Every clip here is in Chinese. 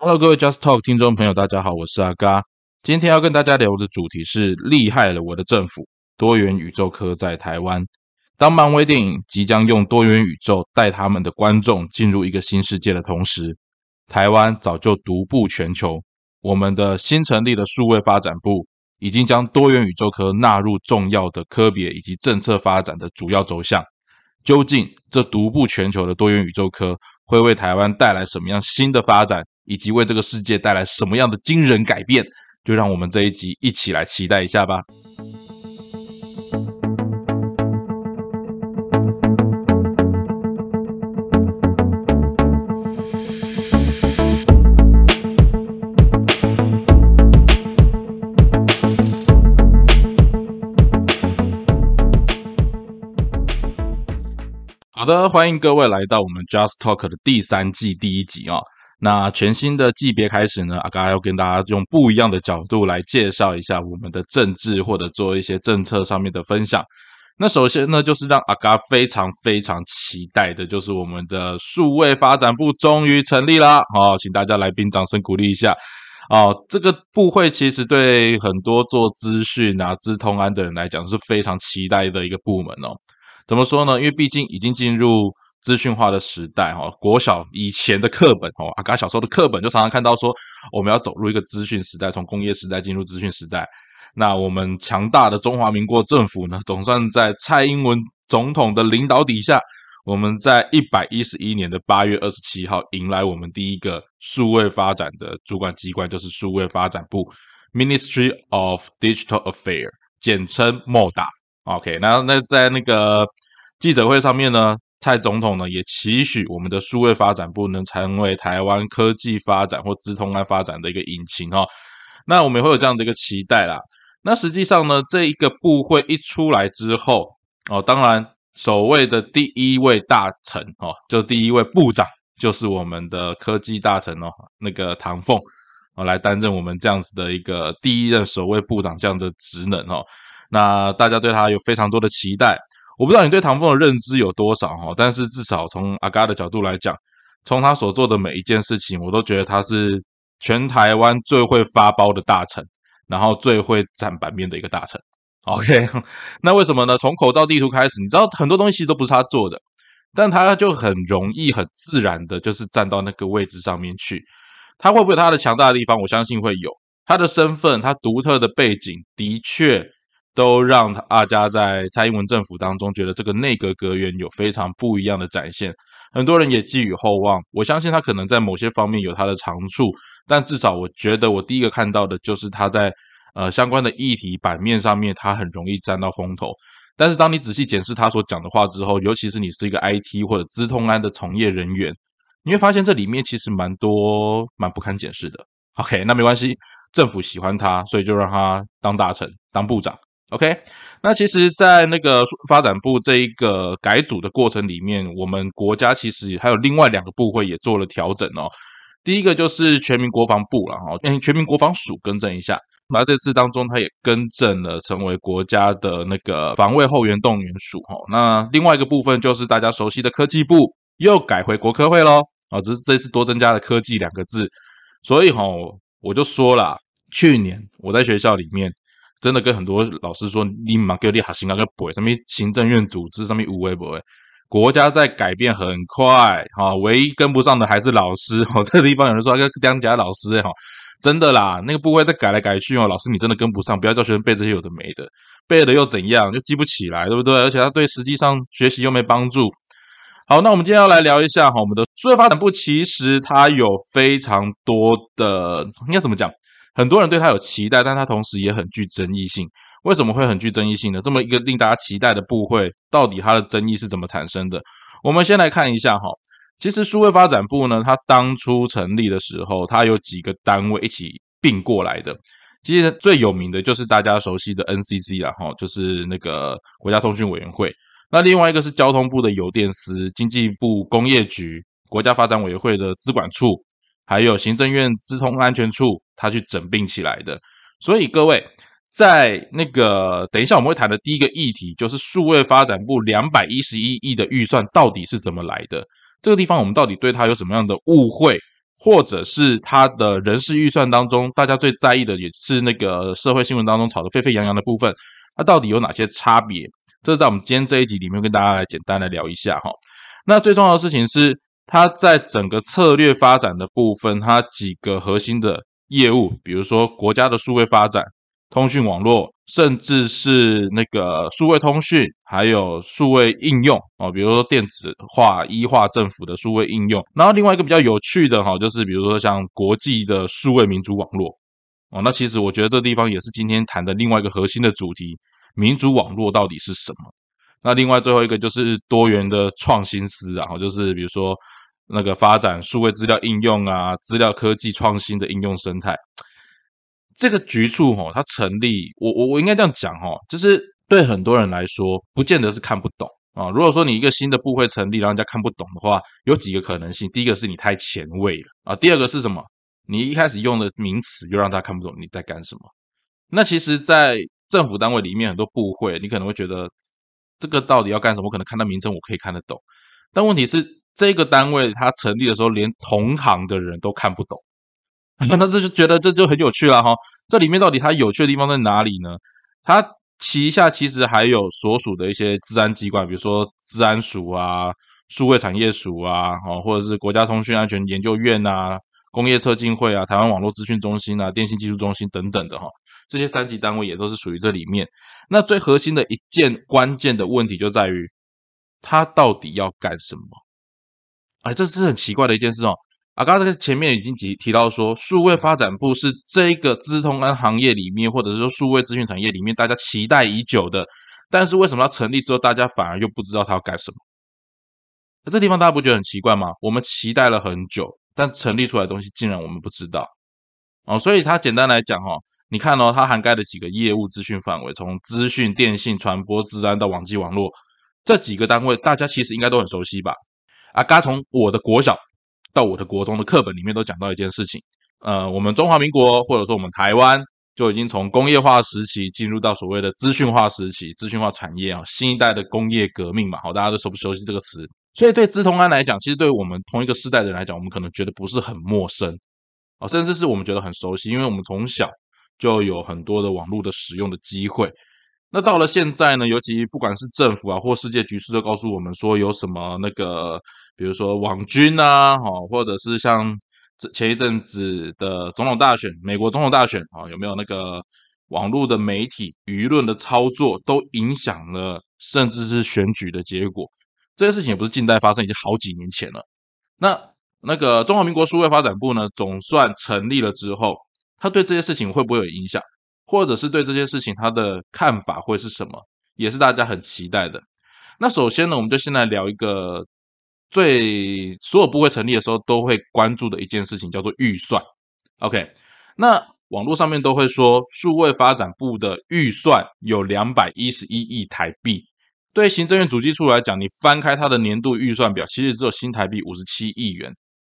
Hello，各位 Just Talk 听众朋友，大家好，我是阿嘎。今天要跟大家聊的主题是厉害了我的政府——多元宇宙科在台湾。当漫威电影即将用多元宇宙带他们的观众进入一个新世界的同时，台湾早就独步全球。我们的新成立的数位发展部已经将多元宇宙科纳入重要的科别以及政策发展的主要轴向。究竟这独步全球的多元宇宙科会为台湾带来什么样新的发展？以及为这个世界带来什么样的惊人改变，就让我们这一集一起来期待一下吧。好的，欢迎各位来到我们 Just Talk 的第三季第一集啊。那全新的季别开始呢，阿嘎要跟大家用不一样的角度来介绍一下我们的政治或者做一些政策上面的分享。那首先呢，就是让阿嘎非常非常期待的，就是我们的数位发展部终于成立啦！好，请大家来宾掌声鼓励一下。哦，这个部会其实对很多做资讯啊、资通安的人来讲是非常期待的一个部门哦。怎么说呢？因为毕竟已经进入。资讯化的时代，哈，国小以前的课本，哦，阿嘎小时候的课本就常常看到说，我们要走入一个资讯时代，从工业时代进入资讯时代。那我们强大的中华民国政府呢，总算在蔡英文总统的领导底下，我们在一百一十一年的八月二十七号，迎来我们第一个数位发展的主管机关，就是数位发展部 （Ministry of Digital Affairs），简称 MODA。OK，那那在那个记者会上面呢？蔡总统呢也期许我们的数位发展部能成为台湾科技发展或资通案发展的一个引擎哈。那我们也会有这样的一个期待啦。那实际上呢，这一个部会一出来之后哦，当然首位的第一位大臣哦，就第一位部长就是我们的科技大臣哦，那个唐凤哦，来担任我们这样子的一个第一任首位部长这样的职能哦。那大家对他有非常多的期待。我不知道你对唐凤的认知有多少哈，但是至少从阿嘎的角度来讲，从他所做的每一件事情，我都觉得他是全台湾最会发包的大臣，然后最会占版面的一个大臣。OK，那为什么呢？从口罩地图开始，你知道很多东西都不是他做的，但他就很容易、很自然的，就是站到那个位置上面去。他会不会他的强大的地方？我相信会有。他的身份，他独特的背景，的确。都让阿家在蔡英文政府当中觉得这个内阁阁员有非常不一样的展现，很多人也寄予厚望。我相信他可能在某些方面有他的长处，但至少我觉得我第一个看到的就是他在呃相关的议题版面上面，他很容易沾到风头。但是当你仔细检视他所讲的话之后，尤其是你是一个 IT 或者资通安的从业人员，你会发现这里面其实蛮多蛮不堪检视的。OK，那没关系，政府喜欢他，所以就让他当大臣、当部长。OK，那其实，在那个发展部这一个改组的过程里面，我们国家其实还有另外两个部会也做了调整哦。第一个就是全民国防部了哈，嗯，全民国防署更正一下，那这次当中它也更正了，成为国家的那个防卫后援动员署哈。那另外一个部分就是大家熟悉的科技部又改回国科会喽，啊，只是这次多增加了科技两个字，所以哈，我就说了，去年我在学校里面。真的跟很多老师说，你马给你哈行啊个不什么行政院组织上面无为不为，国家在改变很快哈，唯一跟不上的还是老师哦。这个地方有人说要当家老师哈，真的啦，那个部会在改来改去哦，老师你真的跟不上，不要叫学生背这些有的没的，背了又怎样，就记不起来，对不对？而且他对实际上学习又没帮助。好，那我们今天要来聊一下哈，我们的数位发展部其实它有非常多的，应该怎么讲？很多人对他有期待，但他同时也很具争议性。为什么会很具争议性呢？这么一个令大家期待的部会，到底它的争议是怎么产生的？我们先来看一下哈。其实数位发展部呢，它当初成立的时候，它有几个单位一起并过来的。其实最有名的就是大家熟悉的 NCC 啦，哈，就是那个国家通讯委员会。那另外一个是交通部的邮电司、经济部工业局、国家发展委员会的资管处。还有行政院资通安全处，他去整并起来的。所以各位，在那个等一下我们会谈的第一个议题，就是数位发展部两百一十一亿的预算到底是怎么来的？这个地方我们到底对他有什么样的误会？或者是它的人事预算当中，大家最在意的也是那个社会新闻当中吵得沸沸扬扬的部分，它到底有哪些差别？这是在我们今天这一集里面跟大家来简单的聊一下哈。那最重要的事情是，它在整个策略发展的部分，它几个核心的业务，比如说国家的数位发展、通讯网络。甚至是那个数位通讯，还有数位应用哦，比如说电子化、一化政府的数位应用。然后另外一个比较有趣的哈，就是比如说像国际的数位民主网络哦。那其实我觉得这地方也是今天谈的另外一个核心的主题：民主网络到底是什么？那另外最后一个就是多元的创新思，然后就是比如说那个发展数位资料应用啊，资料科技创新的应用生态。这个局处哈，它成立，我我我应该这样讲哈，就是对很多人来说，不见得是看不懂啊。如果说你一个新的部会成立，让人家看不懂的话，有几个可能性。第一个是你太前卫了啊，第二个是什么？你一开始用的名词又让他看不懂你在干什么。那其实，在政府单位里面，很多部会，你可能会觉得这个到底要干什么？可能看到名称我可以看得懂，但问题是这个单位它成立的时候，连同行的人都看不懂。那这就觉得这就很有趣了哈，这里面到底它有趣的地方在哪里呢？它旗下其实还有所属的一些治安机关，比如说治安署啊、数位产业署啊，哦，或者是国家通讯安全研究院啊、工业测进会啊、台湾网络资讯中心啊、电信技术中心等等的哈，这些三级单位也都是属于这里面。那最核心的一件关键的问题就在于，它到底要干什么？哎，这是很奇怪的一件事哦。啊，刚刚前面已经提提到说，数位发展部是这个资通安行业里面，或者是说数位资讯产业里面，大家期待已久的。但是为什么要成立之后，大家反而又不知道他要干什么？那这地方大家不觉得很奇怪吗？我们期待了很久，但成立出来的东西竟然我们不知道。哦，所以它简单来讲哈，你看哦，它涵盖的几个业务资讯范围，从资讯、电信、传播、治安到网际网络这几个单位，大家其实应该都很熟悉吧？啊，刚从我的国小。到我的国中的课本里面都讲到一件事情，呃，我们中华民国或者说我们台湾就已经从工业化时期进入到所谓的资讯化时期，资讯化产业啊，新一代的工业革命嘛，好，大家都熟不熟悉这个词？所以对资通安来讲，其实对我们同一个世代的人来讲，我们可能觉得不是很陌生啊，甚至是我们觉得很熟悉，因为我们从小就有很多的网络的使用的机会。那到了现在呢，尤其不管是政府啊或世界局势都告诉我们说有什么那个，比如说网军啊，哈，或者是像这前一阵子的总统大选，美国总统大选啊，有没有那个网络的媒体舆论的操作都影响了，甚至是选举的结果。这些事情也不是近代发生，已经好几年前了。那那个中华民国数位发展部呢，总算成立了之后，他对这些事情会不会有影响？或者是对这件事情他的看法会是什么，也是大家很期待的。那首先呢，我们就先来聊一个最所有部会成立的时候都会关注的一件事情，叫做预算。OK，那网络上面都会说，数位发展部的预算有两百一十一亿台币。对行政院主计处来讲，你翻开它的年度预算表，其实只有新台币五十七亿元。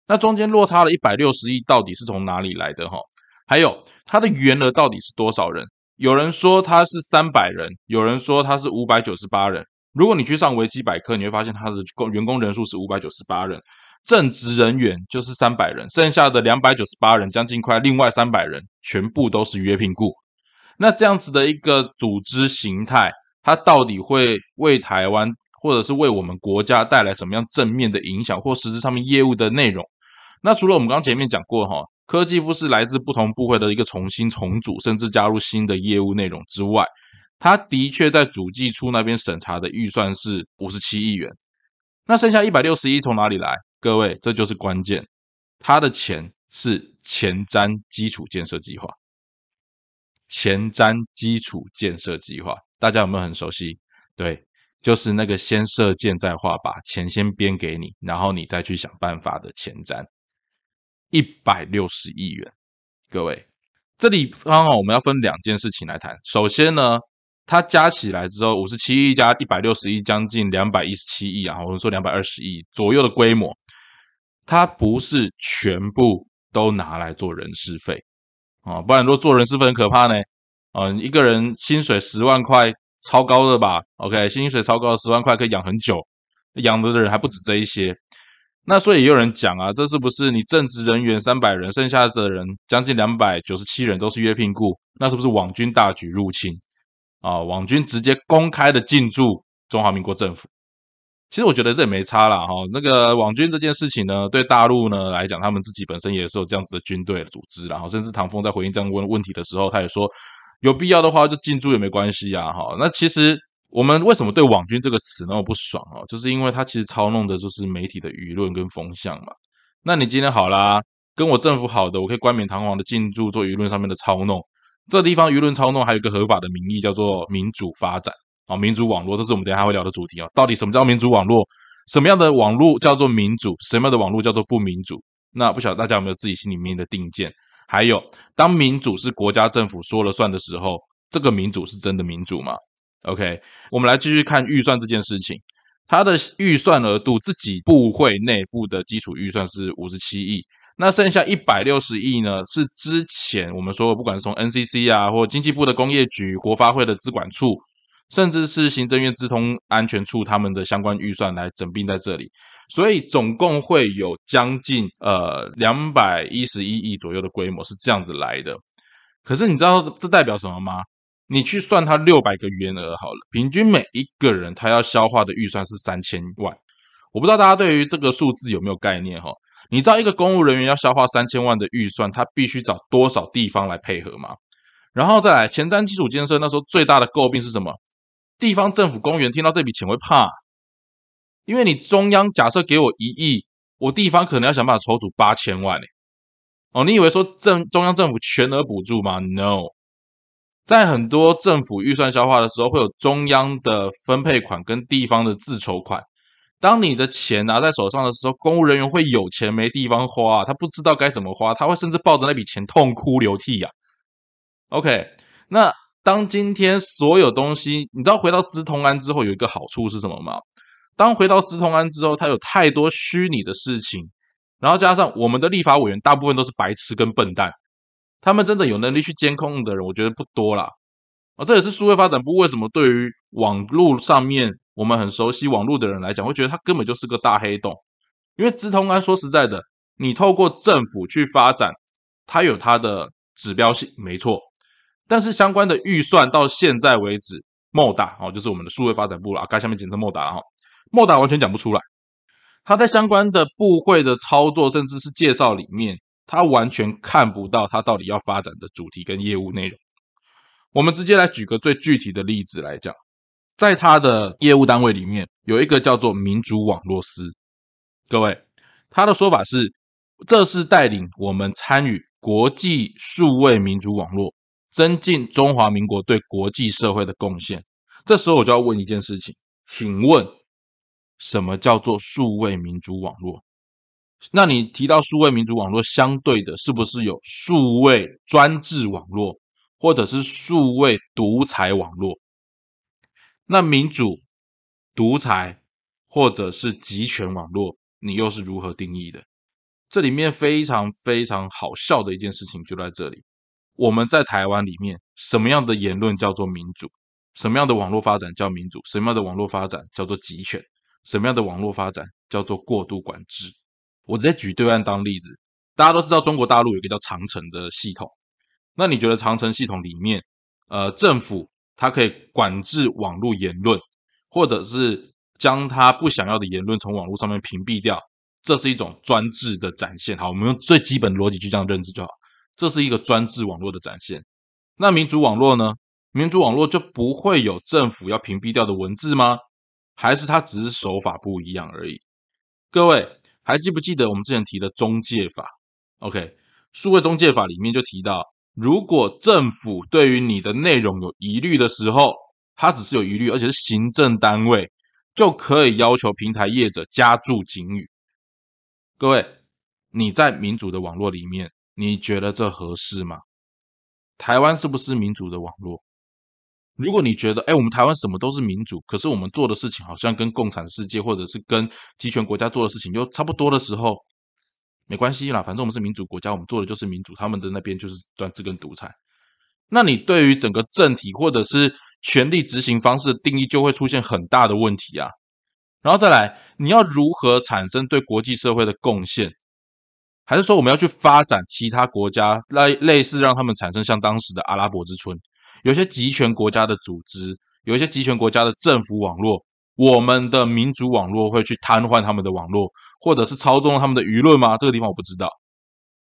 那中间落差了一百六十亿，到底是从哪里来的？哈？还有它的员额到底是多少人？有人说它是三百人，有人说它是五百九十八人。如果你去上维基百科，你会发现它的工员工人数是五百九十八人，正职人员就是三百人，剩下的两百九十八人，将近快另外三百人，全部都是约聘雇。那这样子的一个组织形态，它到底会为台湾或者是为我们国家带来什么样正面的影响，或实质上面业务的内容？那除了我们刚前面讲过哈。科技部是来自不同部会的一个重新重组，甚至加入新的业务内容之外，它的确在主计处那边审查的预算是五十七亿元。那剩下一百六十亿从哪里来？各位，这就是关键。它的钱是前瞻基础建设计划。前瞻基础建设计划，大家有没有很熟悉？对，就是那个先射箭再画靶，钱先编给你，然后你再去想办法的前瞻。一百六十亿元，各位，这里刚好我们要分两件事情来谈。首先呢，它加起来之后，五十七亿加一百六十亿，将近两百一十七亿啊，我们说两百二十亿左右的规模，它不是全部都拿来做人事费啊，不然说做人事费很可怕呢。啊，一个人薪水十万块，超高的吧？OK，薪水超高十万块可以养很久，养的人还不止这一些。那所以也有人讲啊，这是不是你正职人员三百人，剩下的人将近两百九十七人都是约聘雇？那是不是网军大举入侵啊？网军直接公开的进驻中华民国政府？其实我觉得这也没差啦，哈。那个网军这件事情呢，对大陆呢来讲，他们自己本身也是有这样子的军队组织，然后甚至唐峰在回应这样问问题的时候，他也说有必要的话就进驻也没关系啊，哈。那其实。我们为什么对“网军”这个词那么不爽啊？就是因为它其实操弄的就是媒体的舆论跟风向嘛。那你今天好啦，跟我政府好的，我可以冠冕堂皇的进驻做舆论上面的操弄。这地方舆论操弄还有一个合法的名义，叫做民主发展啊，民主网络，这是我们等下会聊的主题啊。到底什么叫民主网络？什么样的网络叫做民主？什么样的网络叫做不民主？那不晓得大家有没有自己心里面的定见？还有，当民主是国家政府说了算的时候，这个民主是真的民主吗？OK，我们来继续看预算这件事情。它的预算额度，自己部会内部的基础预算是五十七亿，那剩下一百六十亿呢？是之前我们说，不管是从 NCC 啊，或经济部的工业局、国发会的资管处，甚至是行政院资通安全处他们的相关预算来整并在这里，所以总共会有将近呃两百一十一亿左右的规模是这样子来的。可是你知道这代表什么吗？你去算他六百个员额好了，平均每一个人他要消化的预算是三千万。我不知道大家对于这个数字有没有概念哈？你知道一个公务人员要消化三千万的预算，他必须找多少地方来配合吗？然后再来前瞻基础建设，那时候最大的诟病是什么？地方政府公务员听到这笔钱会怕，因为你中央假设给我一亿，我地方可能要想办法筹组八千万呢。哦，你以为说政中央政府全额补助吗？No。在很多政府预算消化的时候，会有中央的分配款跟地方的自筹款。当你的钱拿在手上的时候，公务人员会有钱没地方花，他不知道该怎么花，他会甚至抱着那笔钱痛哭流涕呀。OK，那当今天所有东西，你知道回到资通安之后有一个好处是什么吗？当回到资通安之后，它有太多虚拟的事情，然后加上我们的立法委员大部分都是白痴跟笨蛋。他们真的有能力去监控的人，我觉得不多啦。啊，这也是数位发展部为什么对于网络上面我们很熟悉网络的人来讲，会觉得它根本就是个大黑洞。因为资通安说实在的，你透过政府去发展，它有它的指标性，没错。但是相关的预算到现在为止，莫达哦，就是我们的数位发展部了啊，该下面简称莫达哈，莫达完全讲不出来。他在相关的部会的操作，甚至是介绍里面。他完全看不到他到底要发展的主题跟业务内容。我们直接来举个最具体的例子来讲，在他的业务单位里面有一个叫做民主网络司。各位，他的说法是，这是带领我们参与国际数位民主网络，增进中华民国对国际社会的贡献。这时候我就要问一件事情，请问什么叫做数位民主网络？那你提到数位民主网络，相对的是不是有数位专制网络，或者是数位独裁网络？那民主、独裁或者是集权网络，你又是如何定义的？这里面非常非常好笑的一件事情就在这里。我们在台湾里面，什么样的言论叫做民主？什么样的网络发展叫民主？什么样的网络发展叫做集权？什么样的网络发展叫做过度管制？我直接举对岸当例子，大家都知道中国大陆有一个叫长城的系统。那你觉得长城系统里面，呃，政府它可以管制网络言论，或者是将它不想要的言论从网络上面屏蔽掉，这是一种专制的展现。好，我们用最基本的逻辑去这样认知就好，这是一个专制网络的展现。那民主网络呢？民主网络就不会有政府要屏蔽掉的文字吗？还是它只是手法不一样而已？各位。还记不记得我们之前提的中介法？OK，数位中介法里面就提到，如果政府对于你的内容有疑虑的时候，它只是有疑虑，而且是行政单位就可以要求平台业者加注警语。各位，你在民主的网络里面，你觉得这合适吗？台湾是不是民主的网络？如果你觉得，哎，我们台湾什么都是民主，可是我们做的事情好像跟共产世界或者是跟集权国家做的事情就差不多的时候，没关系啦，反正我们是民主国家，我们做的就是民主，他们的那边就是专制跟独裁。那你对于整个政体或者是权力执行方式的定义就会出现很大的问题啊。然后再来，你要如何产生对国际社会的贡献？还是说我们要去发展其他国家，类类似让他们产生像当时的阿拉伯之春，有些集权国家的组织，有一些集权国家的政府网络，我们的民主网络会去瘫痪他们的网络，或者是操纵他们的舆论吗？这个地方我不知道。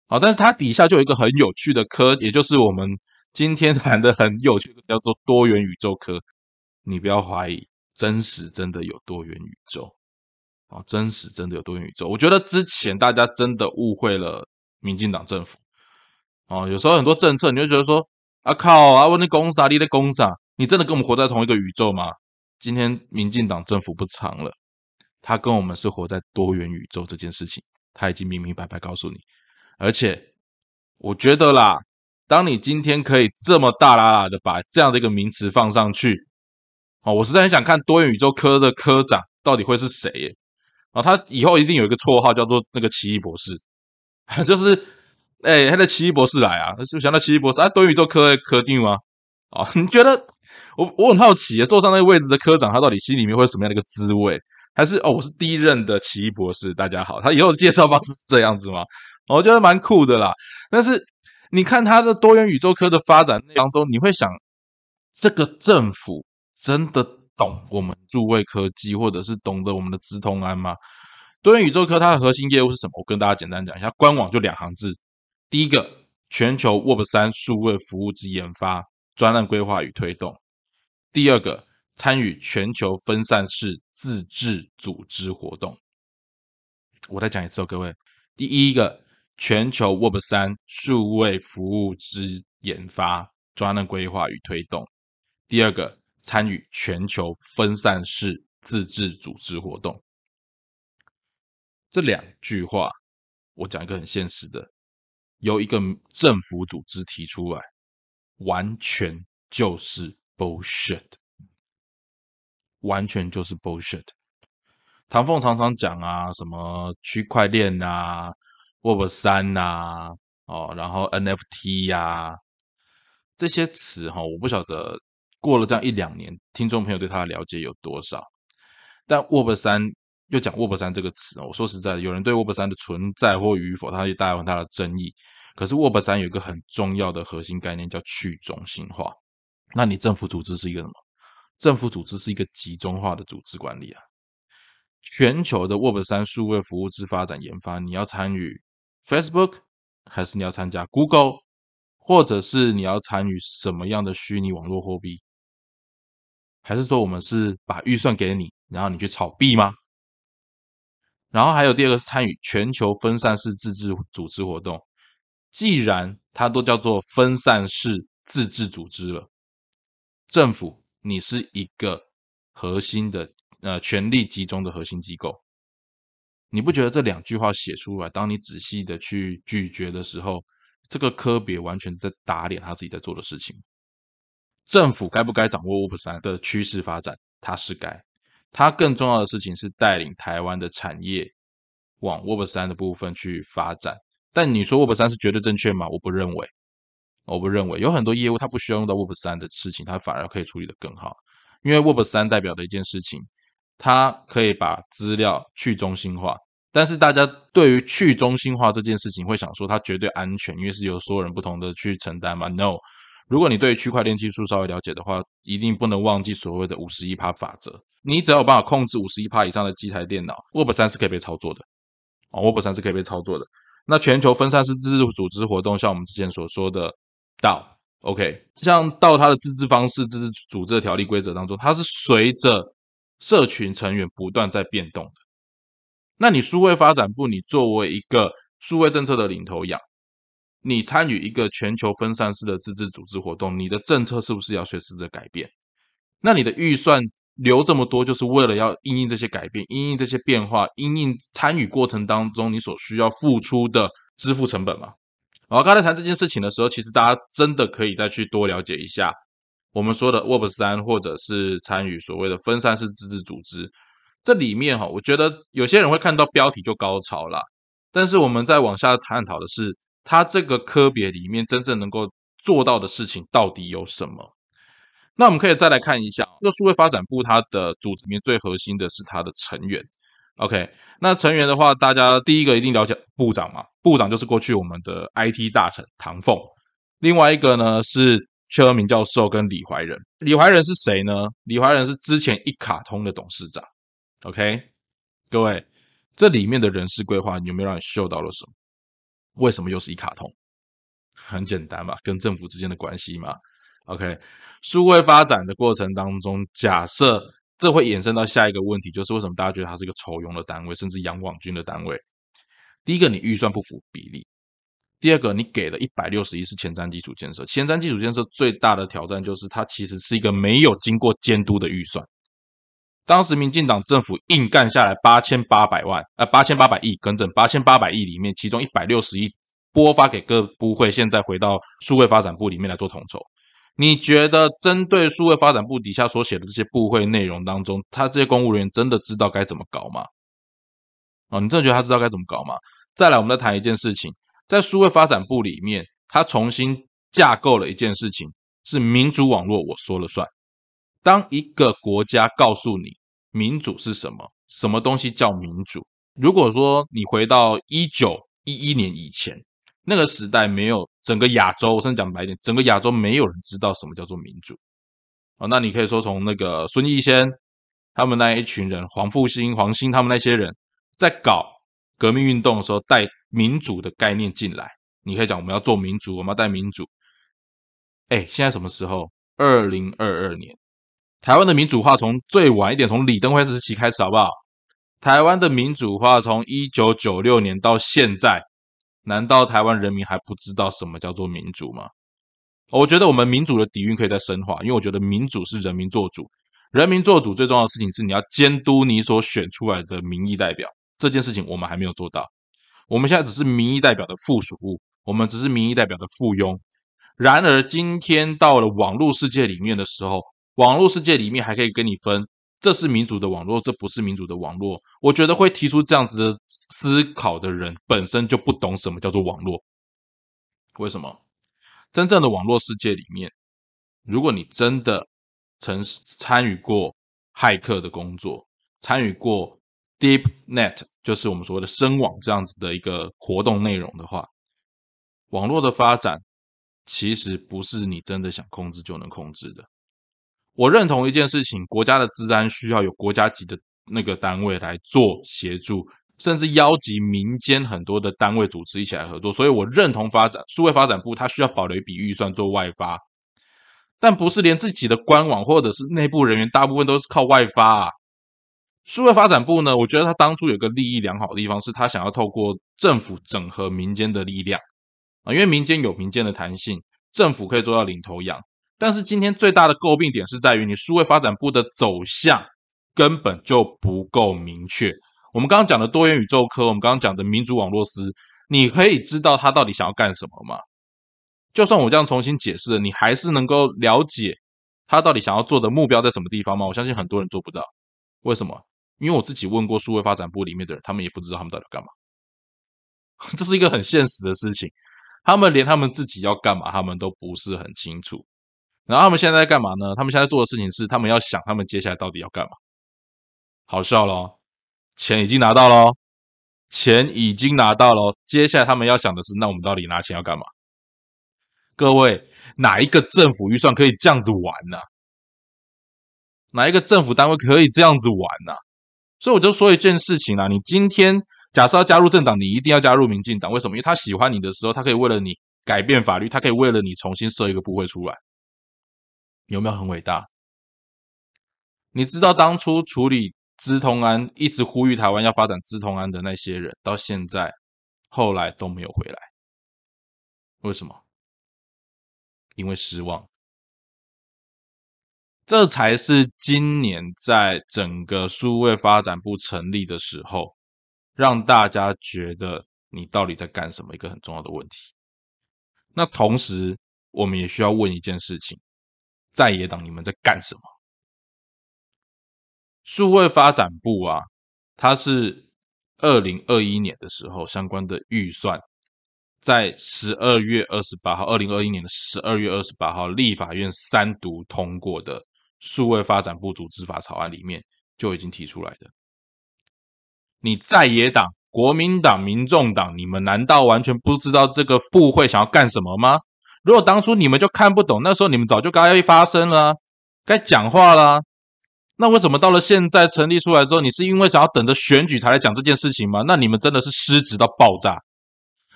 好，但是它底下就有一个很有趣的科，也就是我们今天谈的很有趣的，叫做多元宇宙科。你不要怀疑。真实真的有多元宇宙啊！真实真的有多元宇宙。我觉得之前大家真的误会了民进党政府啊。有时候很多政策，你就觉得说啊靠啊，我那公啥你的公啥？你真的跟我们活在同一个宇宙吗？今天民进党政府不长了，他跟我们是活在多元宇宙这件事情，他已经明明白白告诉你。而且我觉得啦，当你今天可以这么大啦啦的把这样的一个名词放上去。哦，我实在很想看多元宇宙科的科长到底会是谁耶？啊，他以后一定有一个绰号叫做那个奇异博士，就是哎，他的奇异博士来啊，是不是想到奇异博士啊？多元宇宙科科定吗？啊，你觉得我我很好奇啊，坐上那个位置的科长，他到底心里面会有什么样的一个滋味？还是哦，我是第一任的奇异博士，大家好，他以后的介绍方式是这样子吗？我觉得蛮酷的啦。但是你看他的多元宇宙科的发展当中，你会想这个政府。真的懂我们诸位科技，或者是懂得我们的资通安吗？多元宇宙科它的核心业务是什么？我跟大家简单讲一下，官网就两行字：第一个，全球 Web 三数位服务之研发、专案规划与推动；第二个，参与全球分散式自治组织活动。我再讲一次哦，各位，第一个，全球 Web 三数位服务之研发、专案规划与推动；第二个。参与全球分散式自治组织活动，这两句话，我讲一个很现实的，由一个政府组织提出来，完全就是 bullshit，完全就是 bullshit。唐凤常常讲啊，什么区块链啊，Web 三呐，哦，然后 NFT 呀，这些词哈，我不晓得。过了这样一两年，听众朋友对他的了解有多少？但 Web 三又讲 Web 三这个词我说实在的，有人对 Web 三的存在或与否，他也带有很大的争议。可是 Web 三有一个很重要的核心概念，叫去中心化。那你政府组织是一个什么？政府组织是一个集中化的组织管理啊。全球的 Web 三数位服务之发展研发，你要参与 Facebook，还是你要参加 Google，或者是你要参与什么样的虚拟网络货币？还是说我们是把预算给你，然后你去炒币吗？然后还有第二个是参与全球分散式自治组织活动。既然它都叫做分散式自治组织了，政府你是一个核心的呃权力集中的核心机构，你不觉得这两句话写出来，当你仔细的去咀嚼的时候，这个科别完全在打脸他自己在做的事情？政府该不该掌握 Web 三的趋势发展？它是该。它更重要的事情是带领台湾的产业往 Web 三的部分去发展。但你说 Web 三是绝对正确吗？我不认为。我不认为，有很多业务它不需要用到 Web 三的事情，它反而可以处理的更好。因为 Web 三代表的一件事情，它可以把资料去中心化。但是大家对于去中心化这件事情会想说，它绝对安全，因为是由所有人不同的去承担嘛？No。如果你对区块链技术稍微了解的话，一定不能忘记所谓的五十一趴法则。你只要有办法控制五十一趴以上的机台电脑，Web 三是可以被操作的。哦，Web 三是可以被操作的。那全球分散式自治组织活动，像我们之前所说的道，OK，像道它的自治方式、自治组织的条例规则当中，它是随着社群成员不断在变动的。那你数位发展部，你作为一个数位政策的领头羊。你参与一个全球分散式的自治组织活动，你的政策是不是要随时的改变？那你的预算留这么多，就是为了要应应这些改变，应应这些变化，应应参与过程当中你所需要付出的支付成本嘛？然后，刚才谈这件事情的时候，其实大家真的可以再去多了解一下我们说的 Web 三，或者是参与所谓的分散式自治组织，这里面哈，我觉得有些人会看到标题就高潮了，但是我们在往下探讨的是。它这个科别里面真正能够做到的事情到底有什么？那我们可以再来看一下这个数位发展部，它的组织里面最核心的是它的成员。OK，那成员的话，大家第一个一定了解部长嘛，部长就是过去我们的 IT 大臣唐凤。另外一个呢是邱和明教授跟李怀仁。李怀仁是谁呢？李怀仁是之前一卡通的董事长。OK，各位，这里面的人事规划有没有让你嗅到了什么？为什么又是一卡通？很简单嘛，跟政府之间的关系嘛。OK，数位发展的过程当中，假设这会衍生到下一个问题，就是为什么大家觉得它是一个筹用的单位，甚至养网军的单位？第一个，你预算不符比例；第二个，你给的一百六十亿是前瞻基础建设，前瞻基础建设最大的挑战就是它其实是一个没有经过监督的预算。当时民进党政府硬干下来八千八百万，呃，八千八百亿，更正八千八百亿里面，其中一百六十亿拨发给各部会，现在回到数位发展部里面来做统筹。你觉得针对数位发展部底下所写的这些部会内容当中，他这些公务员真的知道该怎么搞吗？哦，你真的觉得他知道该怎么搞吗？再来，我们再谈一件事情，在数位发展部里面，他重新架构了一件事情，是民主网络我说了算。当一个国家告诉你民主是什么，什么东西叫民主？如果说你回到一九一一年以前。那个时代没有整个亚洲，甚至讲白一点，整个亚洲没有人知道什么叫做民主哦。那你可以说从那个孙逸仙他们那一群人，黄复兴、黄兴他们那些人在搞革命运动的时候，带民主的概念进来。你可以讲我们要做民主，我们要带民主。哎，现在什么时候？二零二二年，台湾的民主化从最晚一点，从李登辉时期开始，好不好？台湾的民主化从一九九六年到现在。难道台湾人民还不知道什么叫做民主吗？我觉得我们民主的底蕴可以再深化，因为我觉得民主是人民做主，人民做主最重要的事情是你要监督你所选出来的民意代表，这件事情我们还没有做到。我们现在只是民意代表的附属物，我们只是民意代表的附庸。然而今天到了网络世界里面的时候，网络世界里面还可以跟你分。这是民主的网络，这不是民主的网络。我觉得会提出这样子的思考的人，本身就不懂什么叫做网络。为什么？真正的网络世界里面，如果你真的曾参与过骇客的工作，参与过 Deep Net，就是我们所谓的深网这样子的一个活动内容的话，网络的发展其实不是你真的想控制就能控制的。我认同一件事情，国家的治安需要有国家级的那个单位来做协助，甚至邀集民间很多的单位组织一起来合作。所以我认同发展数位发展部，它需要保留一笔预算做外发，但不是连自己的官网或者是内部人员大部分都是靠外发啊。数位发展部呢，我觉得他当初有个利益良好的地方，是他想要透过政府整合民间的力量啊，因为民间有民间的弹性，政府可以做到领头羊。但是今天最大的诟病点是在于，你数位发展部的走向根本就不够明确。我们刚刚讲的多元宇宙科，我们刚刚讲的民主网络司，你可以知道他到底想要干什么吗？就算我这样重新解释了，你还是能够了解他到底想要做的目标在什么地方吗？我相信很多人做不到。为什么？因为我自己问过数位发展部里面的人，他们也不知道他们到底要干嘛。这是一个很现实的事情，他们连他们自己要干嘛，他们都不是很清楚。然后他们现在在干嘛呢？他们现在做的事情是，他们要想他们接下来到底要干嘛。好笑咯，钱已经拿到咯，钱已经拿到了，接下来他们要想的是，那我们到底拿钱要干嘛？各位，哪一个政府预算可以这样子玩呢？哪一个政府单位可以这样子玩呢？所以我就说一件事情啊，你今天假设要加入政党，你一定要加入民进党。为什么？因为他喜欢你的时候，他可以为了你改变法律，他可以为了你重新设一个部会出来。有没有很伟大？你知道当初处理资通安，一直呼吁台湾要发展资通安的那些人，到现在后来都没有回来，为什么？因为失望。这才是今年在整个数位发展部成立的时候，让大家觉得你到底在干什么一个很重要的问题。那同时，我们也需要问一件事情。在野党，你们在干什么？数位发展部啊，它是二零二一年的时候相关的预算在十二月二十八号，二零二一年的十二月二十八号，立法院三读通过的数位发展部组织法草案里面就已经提出来的。你在野党、国民党、民众党，你们难道完全不知道这个副会想要干什么吗？如果当初你们就看不懂，那时候你们早就该发声了，该讲话了。那为什么到了现在成立出来之后，你是因为想要等着选举才来讲这件事情吗？那你们真的是失职到爆炸！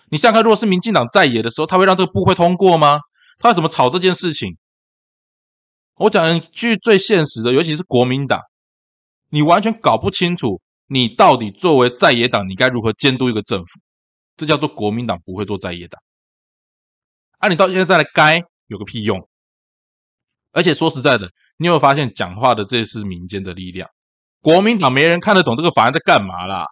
你想看，如果是民进党在野的时候，他会让这个部会通过吗？他会怎么炒这件事情？我讲一句最现实的，尤其是国民党，你完全搞不清楚，你到底作为在野党，你该如何监督一个政府？这叫做国民党不会做在野党。啊，你到现在再来该有个屁用！而且说实在的，你有发现讲话的这是民间的力量？国民党没人看得懂这个法案在干嘛啦。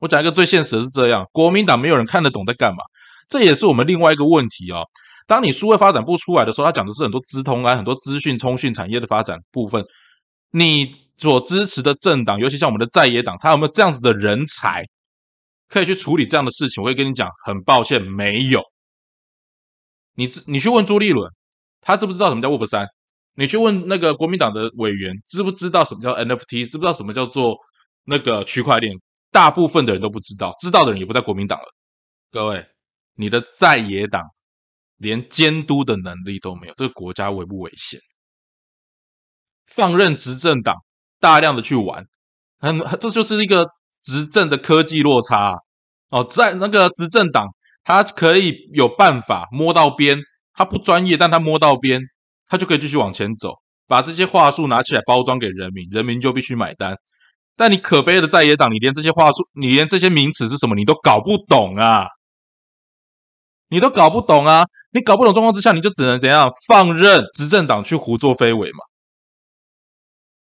我讲一个最现实的是这样：国民党没有人看得懂在干嘛，这也是我们另外一个问题哦。当你数位发展部出来的时候，他讲的是很多资通啊，很多资讯通讯产业的发展部分。你所支持的政党，尤其像我们的在野党，他有没有这样子的人才可以去处理这样的事情？我会跟你讲，很抱歉，没有。你你去问朱立伦，他知不知道什么叫 Web 三？你去问那个国民党的委员，知不知道什么叫 NFT？知不知道什么叫做那个区块链？大部分的人都不知道，知道的人也不在国民党了。各位，你的在野党连监督的能力都没有，这个国家危不危险？放任执政党大量的去玩，很这就是一个执政的科技落差哦。在那个执政党，他可以有办法摸到边，他不专业，但他摸到边。他就可以继续往前走，把这些话术拿起来包装给人民，人民就必须买单。但你可悲的在野党，你连这些话术，你连这些名词是什么，你都搞不懂啊！你都搞不懂啊！你搞不懂状况之下，你就只能怎样放任执政党去胡作非为嘛？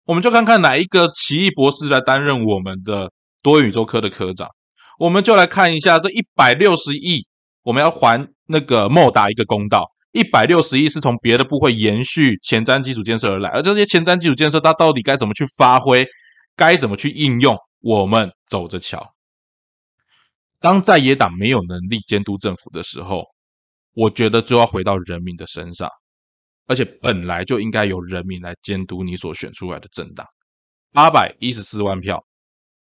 我们就看看哪一个奇异博士来担任我们的多元宇宙科的科长，我们就来看一下这一百六十亿，我们要还那个莫达一个公道。一百六十亿是从别的部会延续前瞻基础建设而来，而这些前瞻基础建设，它到底该怎么去发挥，该怎么去应用？我们走着瞧。当在野党没有能力监督政府的时候，我觉得就要回到人民的身上，而且本来就应该由人民来监督你所选出来的政党。八百一十四万票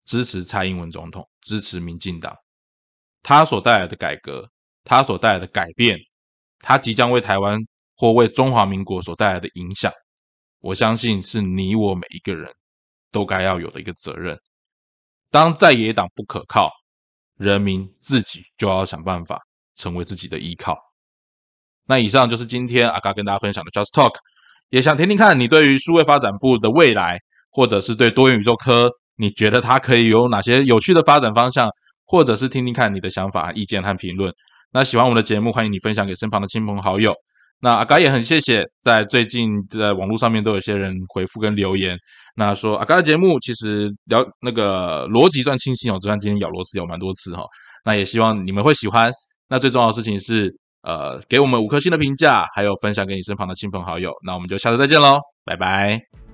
支持蔡英文总统，支持民进党，他所带来的改革，它所带来的改变。它即将为台湾或为中华民国所带来的影响，我相信是你我每一个人都该要有的一个责任。当在野党不可靠，人民自己就要想办法成为自己的依靠。那以上就是今天阿嘎跟大家分享的 Just Talk，也想听听看你对于数位发展部的未来，或者是对多元宇宙科，你觉得它可以有哪些有趣的发展方向，或者是听听看你的想法、意见和评论。那喜欢我们的节目，欢迎你分享给身旁的亲朋好友。那阿嘎也很谢谢，在最近在网络上面都有些人回复跟留言，那说阿嘎的节目其实聊那个逻辑算清晰哦，就算今天咬螺丝咬蛮多次哈。那也希望你们会喜欢。那最重要的事情是，呃，给我们五颗星的评价，还有分享给你身旁的亲朋好友。那我们就下次再见喽，拜拜。